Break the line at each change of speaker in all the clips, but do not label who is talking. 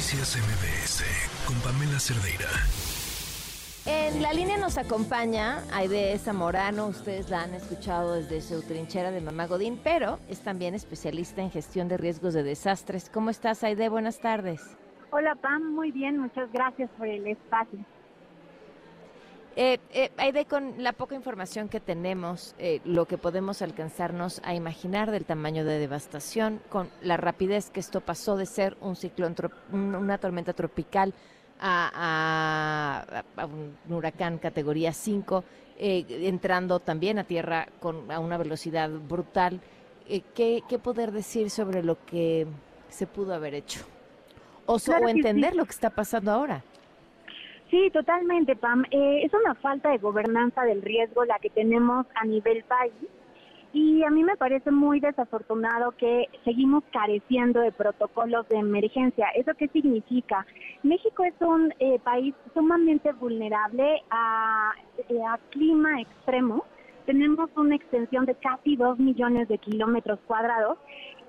Noticias MBS con Pamela Cerdeira.
En la línea nos acompaña Aide Zamorano, ustedes la han escuchado desde su trinchera de Mamá Godín, pero es también especialista en gestión de riesgos de desastres. ¿Cómo estás, Aide? Buenas tardes.
Hola, Pam, muy bien, muchas gracias por el espacio.
Eh, eh, Aide, con la poca información que tenemos, eh, lo que podemos alcanzarnos a imaginar del tamaño de devastación, con la rapidez que esto pasó de ser un ciclón, una tormenta tropical a, un huracán categoría 5, eh, entrando también a tierra con, a una velocidad brutal, ¿qué, poder decir sobre lo que se pudo haber hecho? O, o entender lo que está pasando ahora.
Sí, totalmente, Pam. Eh, es una falta de gobernanza del riesgo la que tenemos a nivel país y a mí me parece muy desafortunado que seguimos careciendo de protocolos de emergencia. ¿Eso qué significa? México es un eh, país sumamente vulnerable a, eh, a clima extremo. Tenemos una extensión de casi 2 millones de kilómetros cuadrados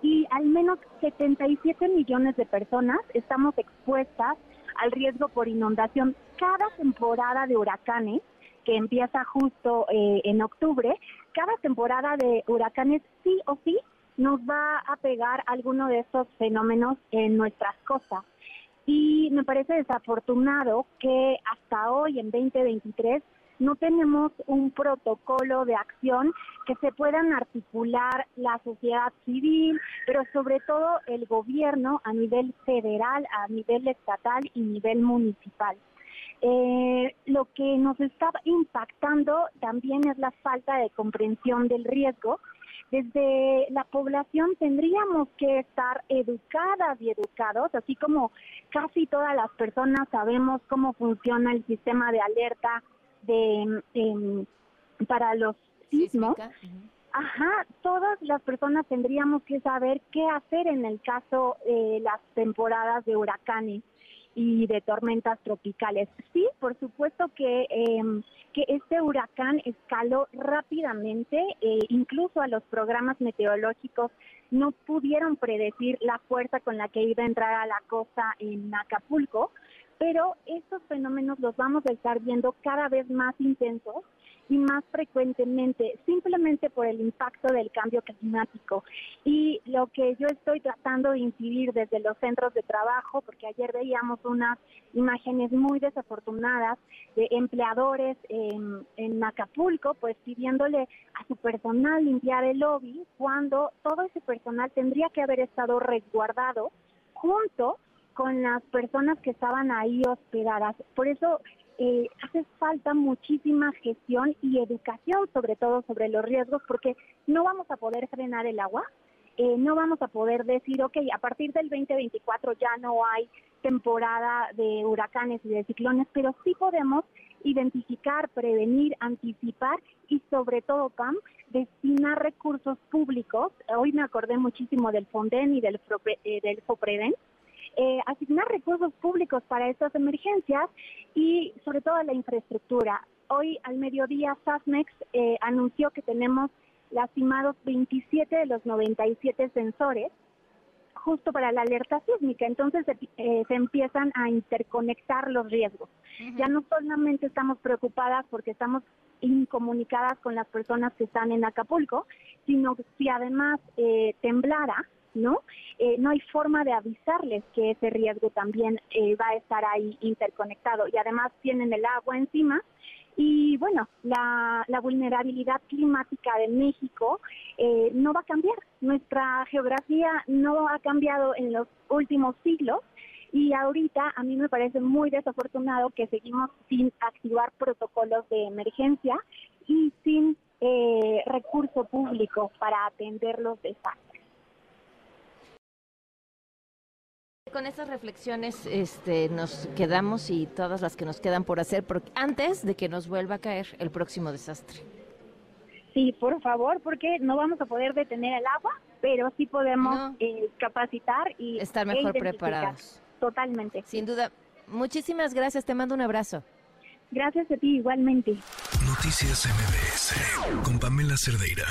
y al menos 77 millones de personas estamos expuestas al riesgo por inundación. Cada temporada de huracanes, que empieza justo eh, en octubre, cada temporada de huracanes sí o sí nos va a pegar alguno de estos fenómenos en nuestras costas. Y me parece desafortunado que hasta hoy, en 2023, no tenemos un protocolo de acción que se puedan articular la sociedad civil, pero sobre todo el gobierno a nivel federal, a nivel estatal y nivel municipal. Eh, lo que nos está impactando también es la falta de comprensión del riesgo. Desde la población tendríamos que estar educadas y educados, así como casi todas las personas sabemos cómo funciona el sistema de alerta de em, para los sismos. Ajá, todas las personas tendríamos que saber qué hacer en el caso de las temporadas de huracanes y de tormentas tropicales. Sí, por supuesto que, em, que este huracán escaló rápidamente, eh, incluso a los programas meteorológicos no pudieron predecir la fuerza con la que iba a entrar a la costa en Acapulco, pero estos fenómenos los vamos a estar viendo cada vez más intensos y más frecuentemente, simplemente por el impacto del cambio climático. Y lo que yo estoy tratando de incidir desde los centros de trabajo, porque ayer veíamos unas imágenes muy desafortunadas de empleadores en, Acapulco, pues pidiéndole a su personal limpiar el lobby, cuando todo ese personal tendría que haber estado resguardado junto con las personas que estaban ahí hospedadas. Por eso eh, hace falta muchísima gestión y educación, sobre todo sobre los riesgos, porque no vamos a poder frenar el agua, eh, no vamos a poder decir, ok, a partir del 2024 ya no hay temporada de huracanes y de ciclones, pero sí podemos identificar, prevenir, anticipar y sobre todo, Pam, destinar recursos públicos. Hoy me acordé muchísimo del FONDEN y del, eh, FOPREDEN, eh, asignar recursos públicos para estas emergencias y sobre todo la infraestructura. Hoy al mediodía SASMEX eh, anunció que tenemos lastimados 27 de los 97 sensores justo para la alerta sísmica. Entonces eh, se empiezan a interconectar los riesgos. Ya no solamente estamos preocupadas porque estamos incomunicadas con las personas que están en Acapulco, sino que si además eh, temblara, ¿no? Eh, no hay forma de avisarles que ese riesgo también eh, va a estar ahí interconectado y además tienen el agua encima. Y bueno, la, vulnerabilidad climática de México eh, no va a cambiar. Nuestra geografía no ha cambiado en los últimos siglos y ahorita a mí me parece muy desafortunado que seguimos sin activar protocolos de emergencia y sin recurso público para atender los desastres.
Con estas reflexiones este, nos quedamos y todas las que nos quedan por hacer porque antes de que nos vuelva a caer el próximo desastre.
Sí, por favor, porque no vamos a poder detener el agua, pero sí podemos eh, capacitar y
estar mejor preparados.
Totalmente.
Sin duda. Muchísimas gracias, te mando un abrazo.
Gracias a ti igualmente.
Noticias MBS con Pamela Cerdeira.